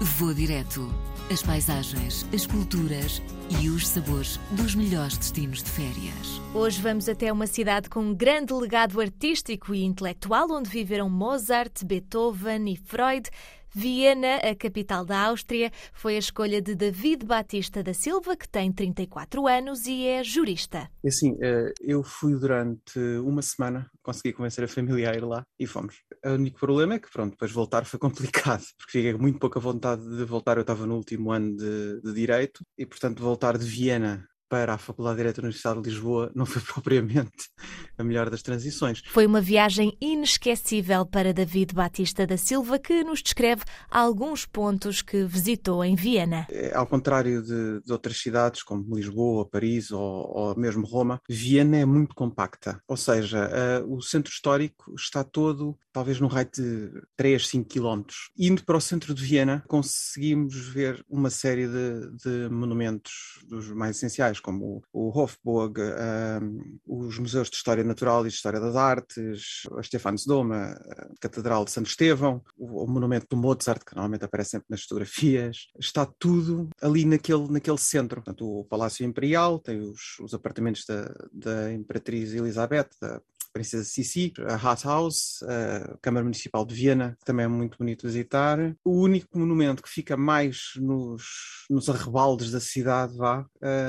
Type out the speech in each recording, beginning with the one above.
Vou direto. As paisagens, as culturas e os sabores dos melhores destinos de férias. Hoje vamos até uma cidade com um grande legado artístico e intelectual, onde viveram Mozart, Beethoven e Freud. Viena, a capital da Áustria, foi a escolha de David Batista da Silva, que tem 34 anos e é jurista. Assim, eu fui durante uma semana, consegui convencer a família a ir lá e fomos. O único problema é que, pronto, depois voltar foi complicado, porque fiquei muito pouca vontade de voltar. Eu estava no último ano de, de Direito e, portanto, voltar de Viena para a Faculdade de Direito da Universidade de Lisboa não foi propriamente a melhor das transições. Foi uma viagem inesquecível para David Batista da Silva, que nos descreve alguns pontos que visitou em Viena. É, ao contrário de, de, outras cidades, como Lisboa, Paris ou, ou, mesmo Roma, Viena é muito compacta. Ou seja, uh, o centro histórico está todo, talvez no raio de 3, 5 quilómetros. Indo para o centro de Viena, conseguimos ver uma série de, de monumentos dos mais essenciais como o Hofburg, um, os museus de História Natural e de História das Artes, a Stephansdom, a Catedral de Santo Estevão, o, o, monumento do Mozart, que normalmente aparece sempre nas fotografias, está tudo ali naquele, naquele centro. Portanto, o Palácio Imperial tem os, os apartamentos da, da Imperatriz Elizabeth, da Princesa Sissi, a Rathaus, a Câmara Municipal de Viena, que também é muito bonito visitar. O único monumento que fica mais nos, nos arrebaldes da cidade, vá,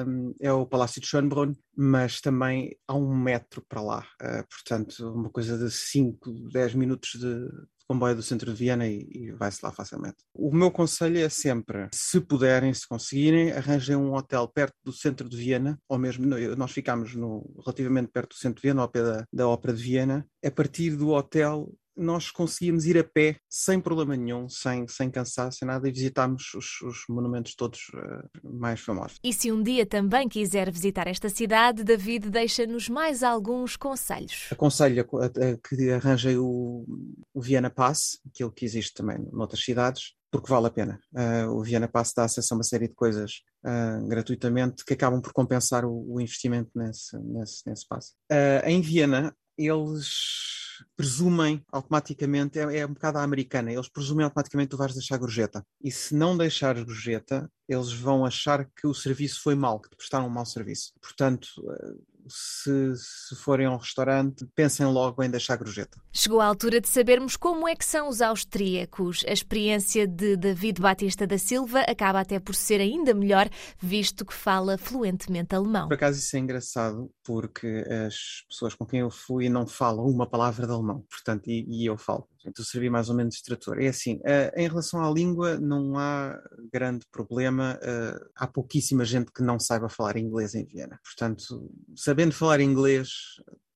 um, é o Palácio de Schönbrunn, mas também há um metro para lá. Uh, portanto, uma coisa de 5, 10 minutos de, comboio do centro de Viena e, e vai-se lá facilmente. O meu conselho é sempre, se puderem, se conseguirem, arranjem um hotel perto do centro de Viena, ou mesmo nós ficámos no, relativamente perto do centro de Viena, ao pé da, da Ópera de Viena. A partir do hotel nós conseguíamos ir a pé sem problema nenhum, sem, sem cansaço, sem nada, e visitámos os, os monumentos todos uh, mais famosos. E se um dia também quiser visitar esta cidade, David deixa-nos mais alguns conselhos. Aconselho a, a, a que arranjem o, o Viena Pass, aquilo que existe também noutras cidades, porque vale a pena. Uh, o Viena Pass dá acesso a uma série de coisas uh, gratuitamente que acabam por compensar o, o investimento nesse, nesse, nesse passo. Uh, em Viena, eles presumem automaticamente, é, é um bocado a americana, eles presumem automaticamente que tu vais deixar gorjeta. E se não deixares gorjeta, eles vão achar que o serviço foi mau, que te prestaram um mau serviço. Portanto, eh, se, se forem a um restaurante, pensem logo em deixar gorjeta. Chegou a altura de sabermos como é que são os austríacos. A experiência de David Batista da Silva acaba até por ser ainda melhor, visto que fala fluentemente alemão. Por acaso isso é engraçado, porque as pessoas com quem eu fui não falam uma palavra de alemão, portanto, e, e eu falo. Então servi mais ou menos de trator. É assim, uh, em relação à língua, não há grande problema. Uh, há pouquíssima gente que não saiba falar inglês em Viena. Portanto, sabendo falar inglês,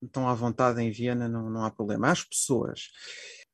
estão à vontade em Viena, não, não há problema. As pessoas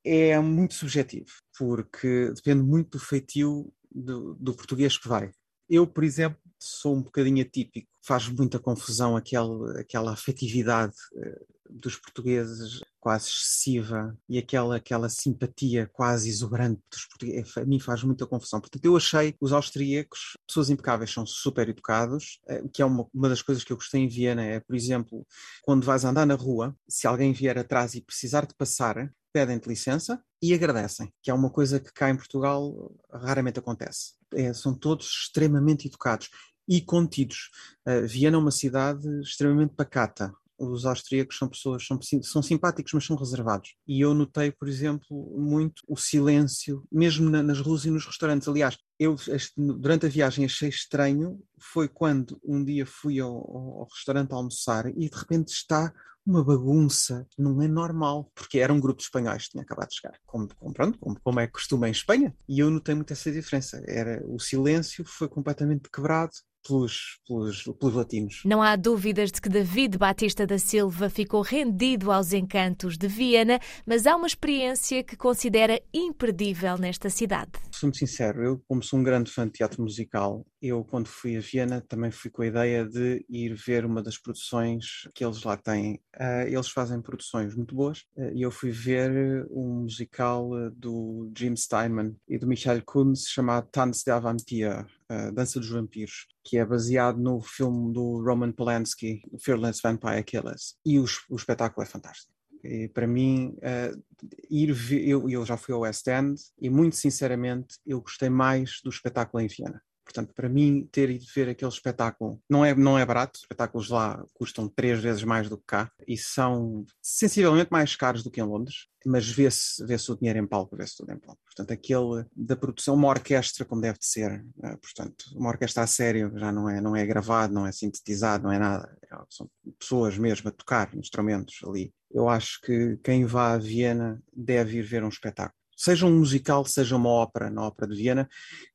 é muito subjetivo, porque depende muito do feitio do, do português que vai. Eu, por exemplo, sou um bocadinho atípico, faz muita confusão aquela, aquela afetividade uh, dos portugueses quase excessiva e aquela, aquela simpatia quase exuberante dos portugueses, a mim faz muita confusão. Portanto, eu achei os austríacos, pessoas impecáveis, são super educados, uh, que é uma, uma das coisas que eu gostei em Viena, é, por exemplo, quando vais andar na rua, se alguém vier atrás e precisar de passar, pedem-te licença e agradecem, que é uma coisa que cá em Portugal raramente acontece. É, são todos extremamente educados e contidos. Uh, Viena é uma cidade extremamente pacata. Os austríacos são pessoas, são, são simpáticos, mas são reservados. E eu notei, por exemplo, muito o silêncio, mesmo na, nas ruas e nos restaurantes. Aliás, eu durante a viagem achei estranho, foi quando um dia fui ao, ao restaurante almoçar e de repente está uma bagunça, não é normal, porque era um grupo de espanhóis que tinha acabado de chegar, como, como, pronto, como, como é costume em Espanha, e eu notei muito essa diferença. Era o silêncio foi completamente quebrado, pelos, pelos, pelos latinos. Não há dúvidas de que David Batista da Silva ficou rendido aos encantos de Viena, mas há uma experiência que considera imperdível nesta cidade. Sou muito sincero, eu, como sou um grande fã de teatro musical, eu, quando fui a Viena, também fui com a ideia de ir ver uma das produções que eles lá têm. Uh, eles fazem produções muito boas uh, e eu fui ver um musical uh, do Jim Steinman e do Michael Kunz chamado Tanz der Vampir, Dança dos Vampiros, que é baseado no filme do Roman Polanski, Fearless Vampire Killers. E o, o espetáculo é fantástico E para mim, uh, ir eu, eu já fui ao West End e muito sinceramente eu gostei mais do espetáculo em Viena. Portanto, para mim, ter ido ver aquele espetáculo não é, não é barato. Os espetáculos lá custam três vezes mais do que cá e são sensivelmente mais caros do que em Londres, mas vê-se vê o dinheiro em palco, vê-se tudo em palco. Portanto, aquele da produção, uma orquestra como deve de ser. Eh, portanto, uma orquestra a sério já não é, não é gravado, não é sintetizado, não é nada. É, são pessoas mesmo a tocar instrumentos ali. Eu acho que quem vá a Viena deve ir ver um espetáculo seja um musical, seja uma ópera na Ópera de Viena.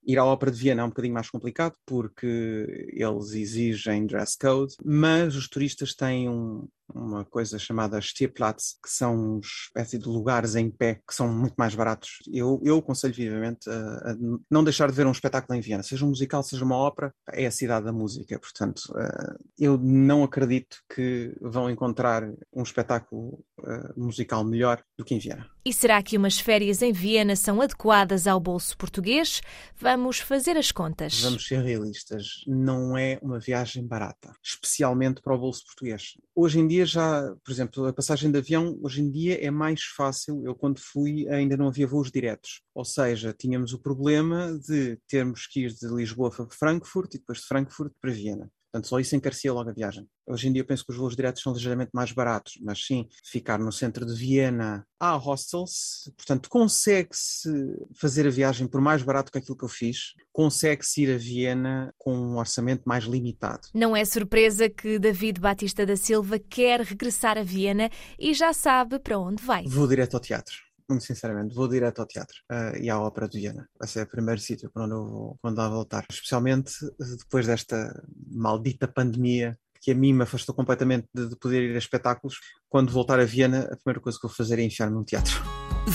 Ir à Ópera de Viena é um bocadinho mais complicado porque eles exigem dress code, mas os turistas têm um, uma coisa chamada Stierplatz, que são espécie de lugares em pé que são muito mais baratos. Eu, eu aconselho vivamente a, a, não deixar de ver um espetáculo em Viena, seja um musical, seja uma ópera, é a cidade da música. Portanto, uh, eu não acredito que vão encontrar um espetáculo uh, musical melhor do que em Viena. E será que umas férias em Viena são adequadas ao bolso português? Vamos fazer as contas. Vamos ser realistas. Não é uma viagem barata, especialmente para o bolso português. Hoje em dia já, por exemplo, a passagem de avião hoje em dia é mais fácil. Eu, quando fui, ainda não havia voos diretos. Ou seja, tínhamos o problema de termos que ir de Lisboa para Frankfurt e depois de Frankfurt para Viena. Portanto, só isso encarecia logo a viagem. Hoje em dia eu penso que os voos diretos são ligeiramente mais baratos, mas sim, ficar no centro de Viena há hostels, portanto, consegue-se fazer a viagem por mais barato que aquilo que eu fiz, consegue-se ir a Viena com um orçamento mais limitado. Não é surpresa que David Batista da Silva quer regressar a Viena e já sabe para onde vai. Vou direto ao teatro muito sinceramente, vou direto ao teatro uh, e à Ópera de Viena. Vai ser o primeiro sítio para onde eu vou, eu voltar. Especialmente depois desta maldita pandemia que a mim me afastou completamente de, de poder ir a espetáculos. Quando voltar a Viena, a primeira coisa que vou fazer é enfiar-me num teatro.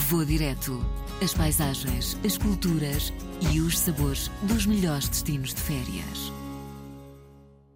Vou direto. As paisagens, as culturas e os sabores dos melhores destinos de férias.